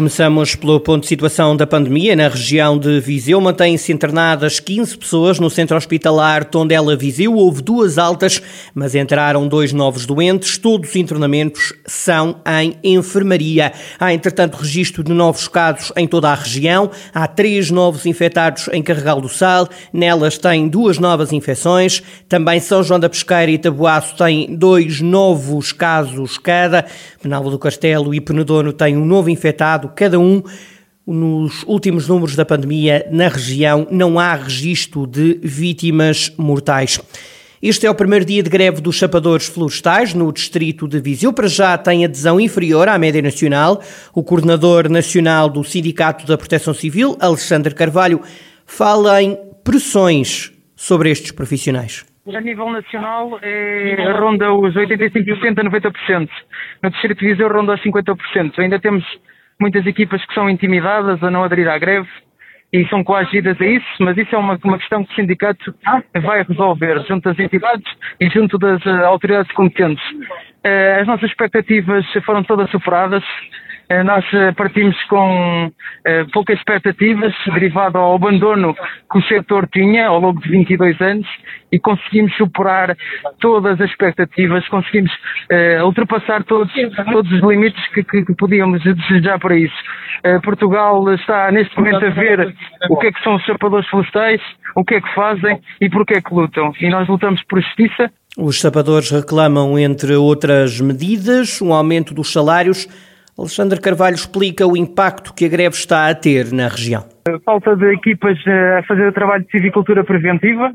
Começamos pelo ponto de situação da pandemia. Na região de Viseu mantêm-se internadas 15 pessoas no centro hospitalar Tondela Viseu. Houve duas altas, mas entraram dois novos doentes. Todos os internamentos são em enfermaria. Há, entretanto, registro de novos casos em toda a região. Há três novos infectados em Carregal do Sal. Nelas têm duas novas infecções. Também São João da Pesqueira e Tabuaço têm dois novos casos cada. Penalva do Castelo e Penedono têm um novo infectado cada um. Nos últimos números da pandemia na região não há registro de vítimas mortais. Este é o primeiro dia de greve dos chapadores florestais no distrito de Viseu. Para já tem adesão inferior à média nacional. O coordenador nacional do Sindicato da Proteção Civil, Alexandre Carvalho, fala em pressões sobre estes profissionais. A nível nacional é, ronda os 85% a 90%. No distrito de Viseu ronda os 50%. Ainda temos muitas equipas que são intimidadas a não aderir à greve e são coagidas a isso, mas isso é uma, uma questão que o sindicato vai resolver junto das entidades e junto das uh, autoridades competentes. Uh, as nossas expectativas foram todas superadas. Eh, nós eh, partimos com eh, poucas expectativas derivado ao abandono que o setor tinha ao longo de 22 anos e conseguimos superar todas as expectativas, conseguimos ultrapassar todos, todos os limites que, que, podíamos desejar para isso. Portugal está neste momento a ver o que é que são os sapadores florestais, o que é que fazem e por que é que lutam. E nós lutamos por justiça. Os sapadores reclamam, entre outras medidas, um aumento dos salários Alexandre Carvalho explica o impacto que a greve está a ter na região. Falta de equipas eh, a fazer o trabalho de civicultura preventiva,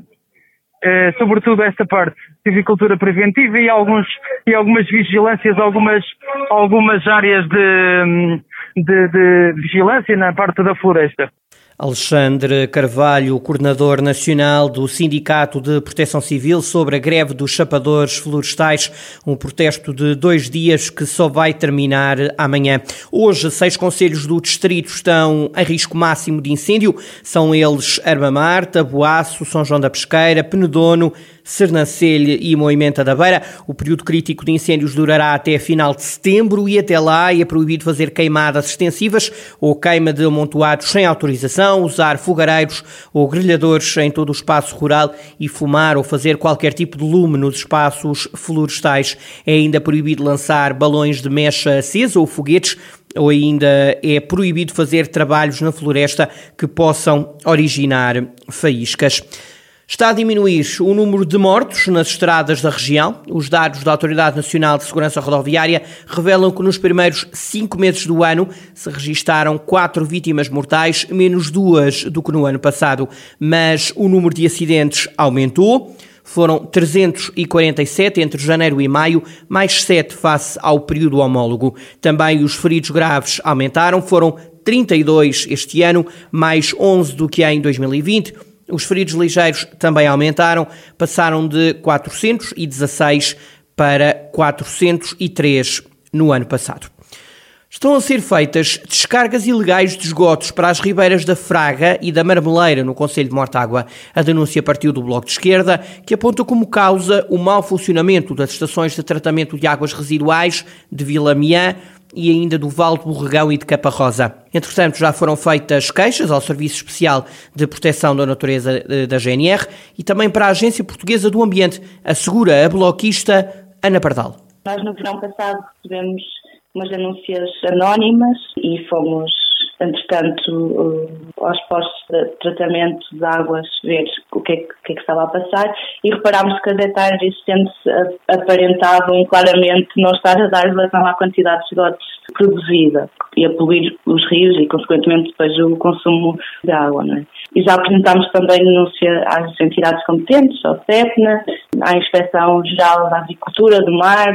eh, sobretudo esta parte, civicultura preventiva e, alguns, e algumas vigilâncias, algumas, algumas áreas de, de, de vigilância na parte da floresta. Alexandre Carvalho, coordenador nacional do Sindicato de Proteção Civil, sobre a greve dos chapadores florestais, um protesto de dois dias que só vai terminar amanhã. Hoje, seis conselhos do distrito estão em risco máximo de incêndio. São eles Armamar, Taboaço, São João da Pesqueira, Penedono, Sernancelho e Moimenta da Beira. O período crítico de incêndios durará até final de setembro e até lá é proibido fazer queimadas extensivas ou queima de amontoados sem autorização, usar fogareiros ou grelhadores em todo o espaço rural e fumar ou fazer qualquer tipo de lume nos espaços florestais. É ainda proibido lançar balões de mecha acesa ou foguetes ou ainda é proibido fazer trabalhos na floresta que possam originar faíscas. Está a diminuir o número de mortos nas estradas da região. Os dados da Autoridade Nacional de Segurança Rodoviária revelam que nos primeiros cinco meses do ano se registaram quatro vítimas mortais, menos duas do que no ano passado. Mas o número de acidentes aumentou. Foram 347 entre janeiro e maio, mais 7 face ao período homólogo. Também os feridos graves aumentaram, foram 32 este ano, mais 11 do que em 2020. Os feridos ligeiros também aumentaram, passaram de 416 para 403 no ano passado. Estão a ser feitas descargas ilegais de esgotos para as ribeiras da Fraga e da Marmeleira, no Conselho de Mortágua. A denúncia partiu do Bloco de Esquerda, que aponta como causa o mau funcionamento das estações de tratamento de águas residuais de Vila Miã, e ainda do Val de Borregão e de Caparrosa. Entretanto, já foram feitas queixas ao Serviço Especial de Proteção da Natureza eh, da GNR e também para a Agência Portuguesa do Ambiente, assegura a bloquista Ana Pardal. Nós no verão passado recebemos umas denúncias anónimas e fomos entretanto, aos postos de tratamento de águas, ver o que é que, que, é que estava a passar e reparámos que as hectares existentes aparentavam claramente não estar a dar relação à quantidade de esgotos produzida e a poluir os rios e, consequentemente, depois o consumo de água. Não é? E já apresentámos também denúncia às entidades competentes, ao CEPNA, à Inspeção Geral da Agricultura, do Mar,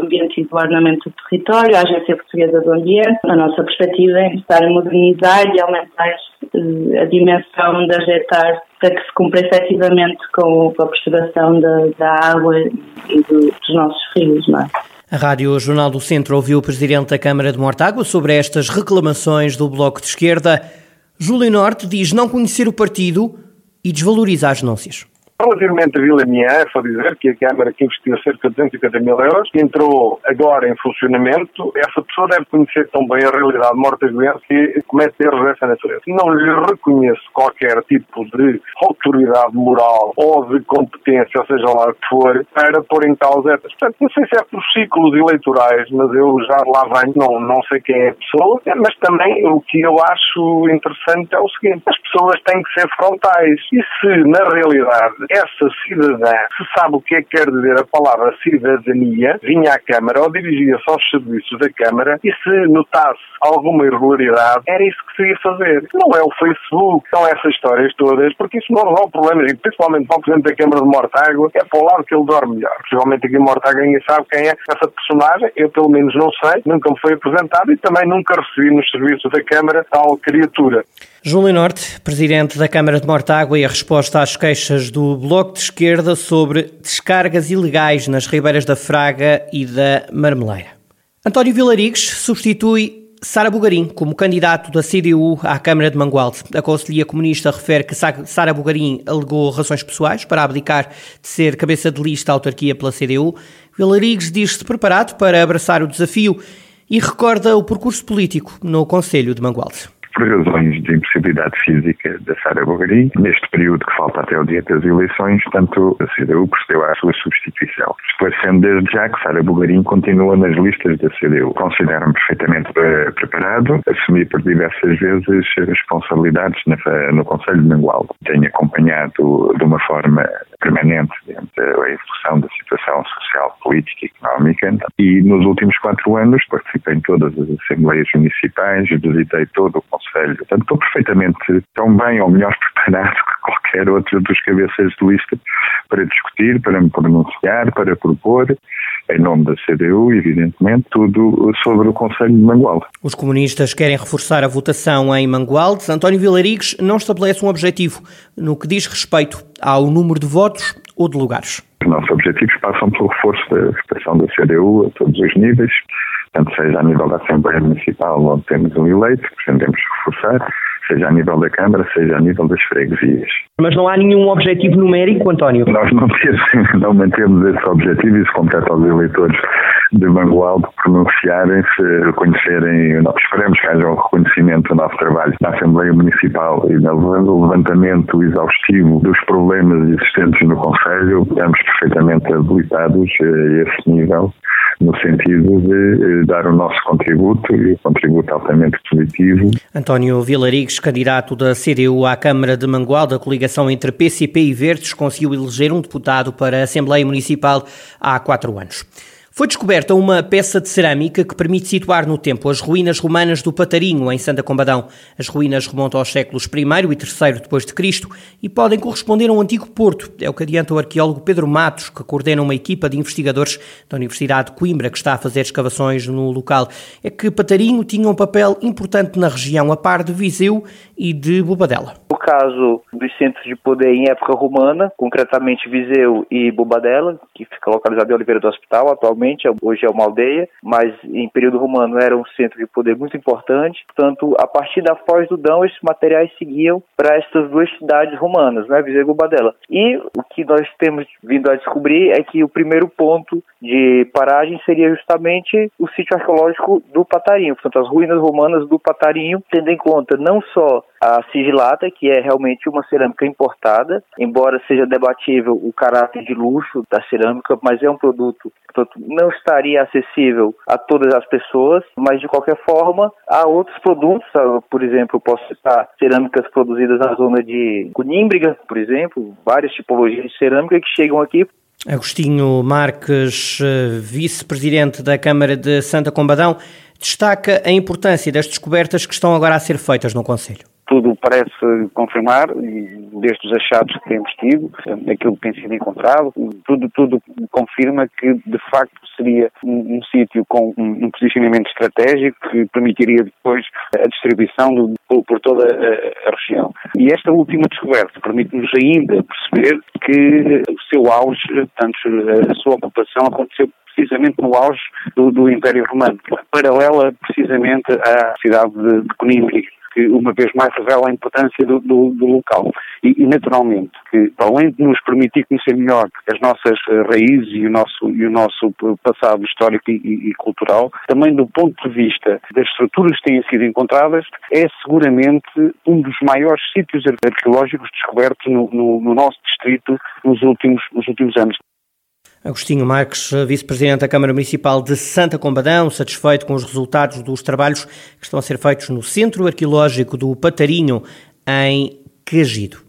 Ambiente e do Ornamento do Território, à Agência Portuguesa do Ambiente. A nossa perspectiva é estar a modernizar e aumentar eh, a dimensão das hectares para que se cumpra efetivamente com a preservação da, da água e do, dos nossos rios. Não é? A Rádio Jornal do Centro ouviu o Presidente da Câmara de Mortágua sobre estas reclamações do Bloco de Esquerda. Júlio Norte diz não conhecer o partido e desvaloriza as denúncias. Relativamente a Vila Mian, só dizer que a Câmara que investiu cerca de 250 mil euros, entrou agora em funcionamento, essa pessoa deve conhecer tão bem a realidade morta-doença que comete erros dessa natureza. Não lhe reconheço qualquer tipo de autoridade moral ou de competência, seja lá o que for, para pôr em causa. Portanto, não sei se é por ciclos eleitorais, mas eu já lá venho, não, não sei quem é a pessoa, mas também o que eu acho interessante é o seguinte: as pessoas têm que ser frontais. E se, na realidade, essa cidadã, se sabe o que é que quer dizer a palavra cidadania, vinha à Câmara ou dirigia-se aos serviços da Câmara e se notasse alguma irregularidade, era isso que se ia fazer. Não é o Facebook, são essas histórias todas, porque isso não resolve problemas, e principalmente para o Presidente da Câmara de Mortágua, é para o lado que ele dorme melhor. Possivelmente aqui em Mortágua ninguém sabe quem é essa personagem, eu pelo menos não sei, nunca me foi apresentado e também nunca recebi nos serviços da Câmara tal criatura. Júlio Norte, Presidente da Câmara de Mortágua e a resposta às queixas do Bloco de Esquerda sobre descargas ilegais nas ribeiras da Fraga e da Marmeleira. António Vilarigues substitui Sara Bugarim, como candidato da CDU à Câmara de Mangualde. A Conselhia Comunista refere que Sara Bugarim alegou razões pessoais para abdicar de ser cabeça de lista à autarquia pela CDU. Vilarigues diz-se preparado para abraçar o desafio e recorda o percurso político no Conselho de Mangualde por razões de impossibilidade física da Sara Bogarim. Neste período que falta até o dia das eleições, tanto a CDU procedeu à sua substituição. Esclarecendo desde já que Sara Bogarim continua nas listas da CDU. Considero-me perfeitamente eh, preparado, assumi por diversas vezes responsabilidades no Conselho de Mangualde. Tenho acompanhado de uma forma permanente a evolução da situação social, política e económica e nos últimos quatro anos participei em todas as assembleias municipais, visitei todo o Conselho. Portanto, estou perfeitamente tão bem ou melhor preparado que qualquer outro dos cabeças de lista para discutir, para me pronunciar, para propor, em nome da CDU, evidentemente, tudo sobre o Conselho de Mangualde. Os comunistas querem reforçar a votação em Mangualde. António Vilarigues não estabelece um objetivo no que diz respeito ao número de votos ou de lugares. Os nossos objetivos passam pelo reforço da votação da CDU a todos os níveis, tanto seja a nível da Assembleia Municipal, onde temos um eleito, que pretendemos reforçar, seja a nível da Câmara, seja a nível das freguesias. Mas não há nenhum objetivo numérico, António? Nós não, temos, não mantemos esse objetivo isso compete aos eleitores de Mangualde pronunciarem-se, reconhecerem, nós esperemos que haja um reconhecimento do nosso trabalho na Assembleia Municipal e no levantamento exaustivo dos problemas existentes no Conselho, estamos perfeitamente habilitados a esse nível no sentido de eh, dar o nosso contributo e o contributo altamente positivo. António Vilarigues, candidato da CDU à Câmara de Mangualde, a coligação entre PCP e Verdes conseguiu eleger um deputado para a Assembleia Municipal há quatro anos. Foi descoberta uma peça de cerâmica que permite situar no tempo as ruínas romanas do Patarinho, em Santa Combadão. As ruínas remontam aos séculos I e III depois de Cristo e podem corresponder a um antigo porto. É o que adianta o arqueólogo Pedro Matos, que coordena uma equipa de investigadores da Universidade de Coimbra que está a fazer escavações no local. É que Patarinho tinha um papel importante na região, a par de Viseu e de Bobadela caso dos centros de poder em época romana, concretamente Viseu e Bobadela, que fica localizado em Oliveira do Hospital atualmente, hoje é uma aldeia, mas em período romano era um centro de poder muito importante. Portanto, a partir da Foz do Dão, esses materiais seguiam para estas duas cidades romanas, né, Viseu e Bobadela. E o que nós temos vindo a descobrir é que o primeiro ponto de paragem seria justamente o sítio arqueológico do Patarinho, portanto, as ruínas romanas do Patarinho, tendo em conta não só a sigilata, que é realmente uma cerâmica importada, embora seja debatível o caráter de luxo da cerâmica, mas é um produto que não estaria acessível a todas as pessoas, mas de qualquer forma há outros produtos, por exemplo, posso citar cerâmicas produzidas na zona de Conímbriga, por exemplo, várias tipologias de cerâmica que chegam aqui. Agostinho Marques, eh, vice-presidente da Câmara de Santa Combadão, destaca a importância das descobertas que estão agora a ser feitas no Conselho parece confirmar, desde os achados que temos tido, aquilo que tem sido encontrado, tudo, tudo confirma que de facto seria um, um sítio com um, um, posicionamento estratégico que permitiria depois a distribuição do, por, por, toda a, a, região. E esta última descoberta permite-nos ainda perceber que o seu auge, tanto a sua ocupação aconteceu precisamente no auge do, do Império Romano, paralela precisamente à cidade de, de que uma vez mais revela a importância do, do, do local. E, e, naturalmente, que além de nos permitir conhecer melhor as nossas eh, raízes e o nosso, e o nosso passado histórico e, e, cultural, também do ponto de vista das estruturas que têm sido encontradas, é seguramente um dos maiores sítios arqueológicos descobertos no, no, no nosso distrito nos últimos, nos últimos anos. Agostinho Marques, vice-presidente da Câmara Municipal de Santa Combadão, satisfeito com os resultados dos trabalhos que estão a ser feitos no Centro Arqueológico do Patarinho, em Cagido.